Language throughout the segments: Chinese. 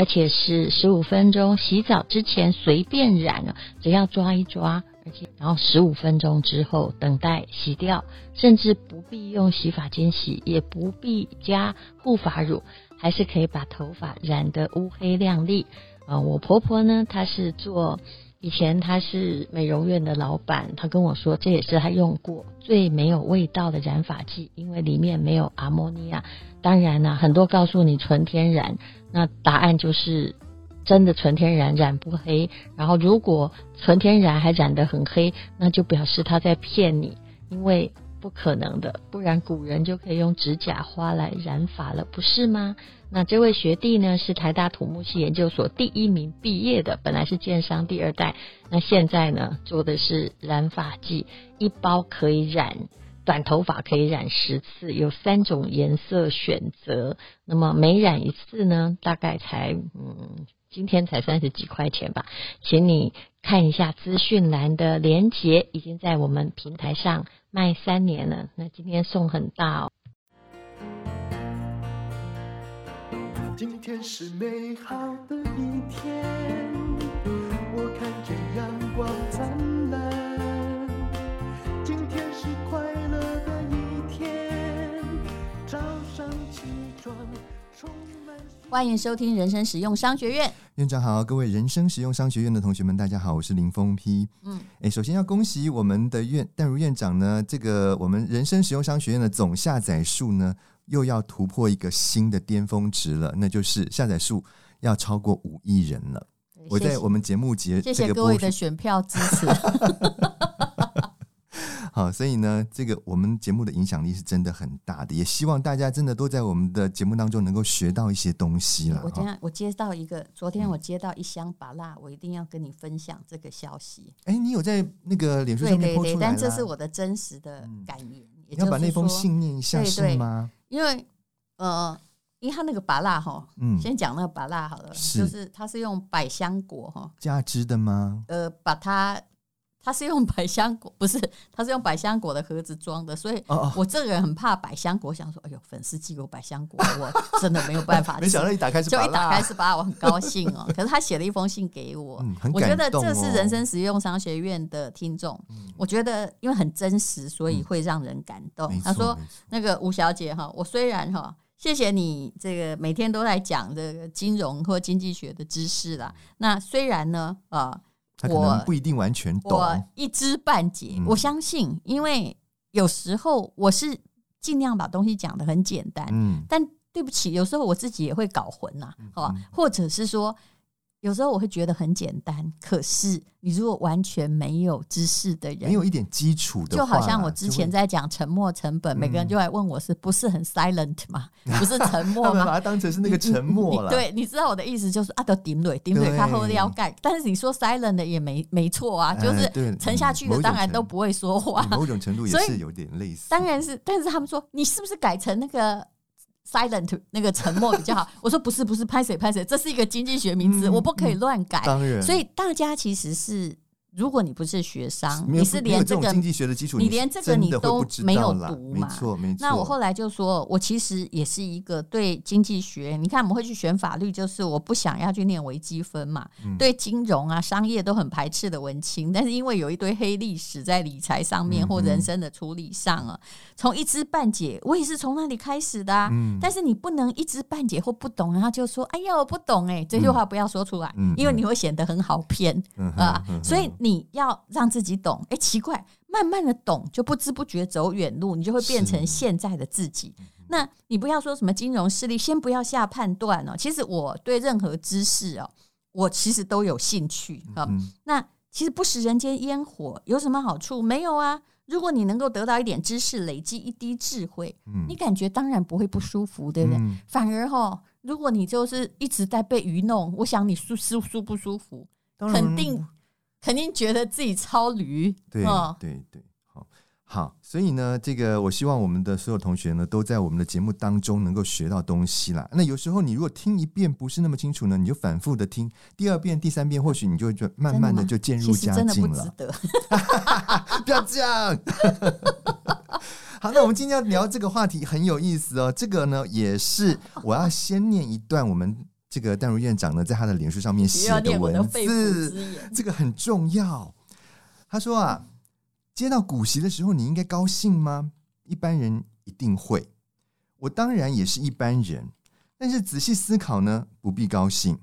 而且是十五分钟，洗澡之前随便染了，只要抓一抓，而且然后十五分钟之后等待洗掉，甚至不必用洗发精洗，也不必加护发乳，还是可以把头发染得乌黑亮丽啊、呃！我婆婆呢，她是做。以前他是美容院的老板，他跟我说，这也是他用过最没有味道的染发剂，因为里面没有阿莫尼亚。当然啦，很多告诉你纯天然，那答案就是真的纯天然染不黑。然后如果纯天然还染得很黑，那就表示他在骗你，因为。不可能的，不然古人就可以用指甲花来染发了，不是吗？那这位学弟呢，是台大土木系研究所第一名毕业的，本来是建商第二代，那现在呢，做的是染发剂，一包可以染短头发，可以染十次，有三种颜色选择，那么每染一次呢，大概才嗯。今天才三十几块钱吧，请你看一下资讯栏的连接，已经在我们平台上卖三年了。那今天送很大哦。今天是美好的一天，欢迎收听人生实用商学院。院长好，各位人生实用商学院的同学们，大家好，我是林峰批。嗯，哎，首先要恭喜我们的院淡如院长呢，这个我们人生实用商学院的总下载数呢，又要突破一个新的巅峰值了，那就是下载数要超过五亿人了。我在我们节目节，谢谢各位的选票支持。好，所以呢，这个我们节目的影响力是真的很大的，也希望大家真的都在我们的节目当中能够学到一些东西了。我今天我接到一个，昨天我接到一箱芭乐，我一定要跟你分享这个消息。哎，你有在那个脸书上面？对对对，但这是我的真实的感言。嗯、你要把那封信念一下是吗？因为呃，因为他那个芭乐哈，嗯，先讲那个芭乐好了，是就是它是用百香果哈，榨汁的吗？呃，把它。它是用百香果，不是，它是用百香果的盒子装的，所以我这个人很怕百香果，想说，哎呦，粉丝寄给我百香果，我真的没有办法。没想到一打开是，就一打开是把，我很高兴哦。可是他写了一封信给我，嗯哦、我觉得这是人生实用商学院的听众，嗯、我觉得因为很真实，所以会让人感动。嗯、他说：“那个吴小姐哈，我虽然哈，谢谢你这个每天都在讲这个金融或经济学的知识啦。那虽然呢，啊。”他可能不一定完全懂，我一知半解。嗯、我相信，因为有时候我是尽量把东西讲得很简单，嗯，但对不起，有时候我自己也会搞混呐，好吧，或者是说。有时候我会觉得很简单，可是你如果完全没有知识的人，没有一点基础的，就好像我之前在讲沉默成本，每个人就来问我是不是很 silent 嘛？不是沉默 吗？把它当成是那个沉默了。对，你知道我的意思就是啊，都顶嘴顶嘴，他后要盖。但是你说 silent 的也没没错啊，就是沉下去的当然都不会说话。某种程度也是有点类似。当然是，但是他们说你是不是改成那个？silent 那个沉默比较好。我说不是不是，拍谁拍谁，这是一个经济学名词，嗯、我不可以乱改。当然，所以大家其实是。如果你不是学商，你是连这个经济学的基础，你连这个你都没有读嘛？没错，没错。那我后来就说，我其实也是一个对经济学，你看我们会去选法律，就是我不想要去念微积分嘛。嗯、对金融啊、商业都很排斥的文青，但是因为有一堆黑历史在理财上面或人生的处理上啊，从、嗯、一知半解，我也是从那里开始的啊。嗯、但是你不能一知半解或不懂，然后就说：“哎呀，我不懂哎、欸。”这句话不要说出来，嗯、因为你会显得很好骗、嗯、啊。嗯、所以。你要让自己懂，哎，奇怪，慢慢的懂，就不知不觉走远路，你就会变成现在的自己。那你不要说什么金融势力，先不要下判断哦。其实我对任何知识哦，我其实都有兴趣啊。嗯、那其实不食人间烟火有什么好处？没有啊。如果你能够得到一点知识，累积一滴智慧，嗯、你感觉当然不会不舒服，对不对？嗯、反而哈、哦，如果你就是一直在被愚弄，我想你舒舒舒不舒服？肯定。肯定觉得自己超驴。对对对。好，好所以呢，这个我希望我们的所有同学呢，都在我们的节目当中能够学到东西啦。那有时候你如果听一遍不是那么清楚呢，你就反复的听，第二遍、第三遍，或许你就慢慢的就渐入佳境了。不，不要这样。好，那我们今天要聊这个话题很有意思哦。这个呢，也是我要先念一段我们这个淡如院长呢在他的脸书上面写的文字，这个很重要。他说啊。接到股息的时候，你应该高兴吗？一般人一定会，我当然也是一般人。但是仔细思考呢，不必高兴。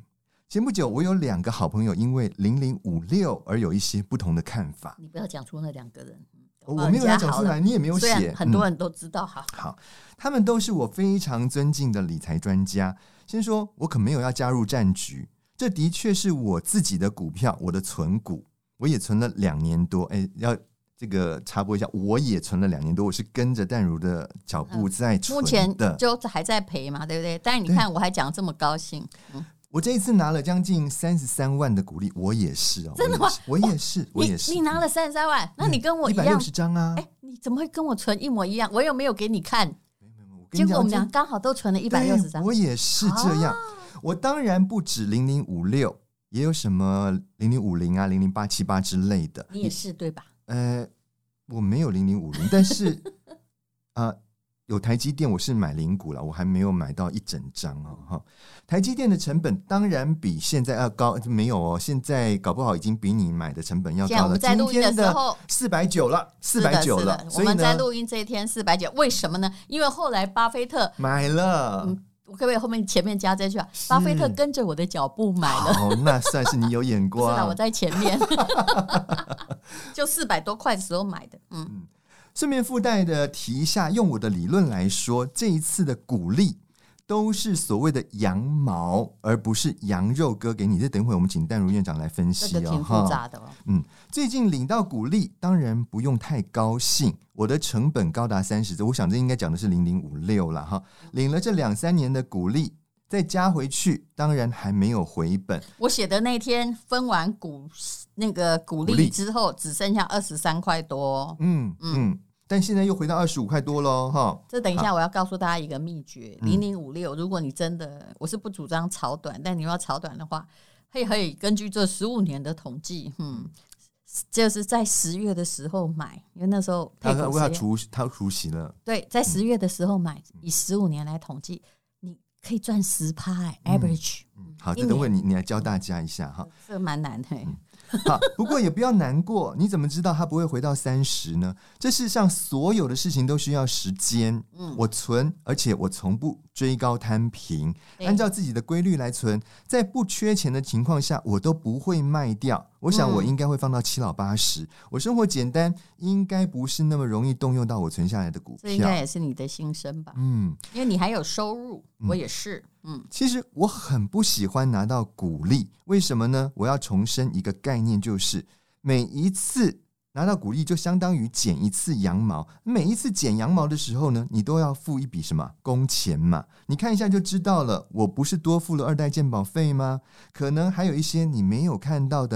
前不久，我有两个好朋友因为零零五六而有一些不同的看法。你不要讲出那两个人，我没有要讲出来，你也没有写，很多人都知道。哈、嗯，好，他们都是我非常尊敬的理财专家。先说，我可没有要加入战局，这的确是我自己的股票，我的存股，我也存了两年多。哎，要。这个插播一下，我也存了两年多，我是跟着淡如的脚步在存的，目前就还在赔嘛，对不对？但是你看，我还讲这么高兴。嗯，我这一次拿了将近三十三万的股利，我也是哦，真的吗？我也是，我也是。你拿了三十三万，那你跟我一样，一百六十张啊？哎，你怎么会跟我存一模一样？我又没有给你看，结果我们俩刚好都存了一百六十张。我也是这样，我当然不止零零五六，也有什么零零五零啊、零零八七八之类的。你也是对吧？呃。我没有零零五零，但是啊、呃，有台积电，我是买零股了，我还没有买到一整张哦。哈，台积电的成本当然比现在要高，没有哦，现在搞不好已经比你买的成本要高了。我们在录音的四百九了，四百九了。我们在录音这一天四百九，为什么呢？因为后来巴菲特买了。嗯，我可不可以后面前面加这句啊？巴菲特跟着我的脚步买了。哦，那算是你有眼光。是的，我在前面。就四百多块的时候买的，嗯，顺便附带的提一下，用我的理论来说，这一次的股利都是所谓的羊毛，而不是羊肉割给你。这等会我们请淡如院长来分析哦，挺复杂的哦。嗯，最近领到股利，当然不用太高兴。我的成本高达三十，我想这应该讲的是零零五六了哈。领了这两三年的股利。再加回去，当然还没有回本。我写的那天分完股那个股利之后，只剩下二十三块多。嗯嗯，但现在又回到二十五块多喽，哈。这等一下我要告诉大家一个秘诀：零零五六，如果你真的，我是不主张炒短，但你要炒短的话，可以可以根据这十五年的统计，嗯，就是在十月的时候买，因为那时候他他他除他除息了。对，在十月的时候买，以十五年来统计。你可以赚十趴，average。嗯，好，这等会你你来教大家一下哈。这个蛮难的。好，不过也不要难过。你怎么知道它不会回到三十呢？这世上所有的事情都需要时间。嗯，我存，而且我从不追高摊平，按照自己的规律来存，在不缺钱的情况下，我都不会卖掉。我想我应该会放到七老八十。嗯、我生活简单，应该不是那么容易动用到我存下来的股票。这应该也是你的心声吧？嗯，因为你还有收入，我也是。嗯，其实我很不喜欢拿到鼓励，为什么呢？我要重申一个概念，就是每一次。拿到鼓励就相当于剪一次羊毛，每一次剪羊毛的时候呢，你都要付一笔什么工钱嘛？你看一下就知道了。我不是多付了二代鉴宝费吗？可能还有一些你没有看到的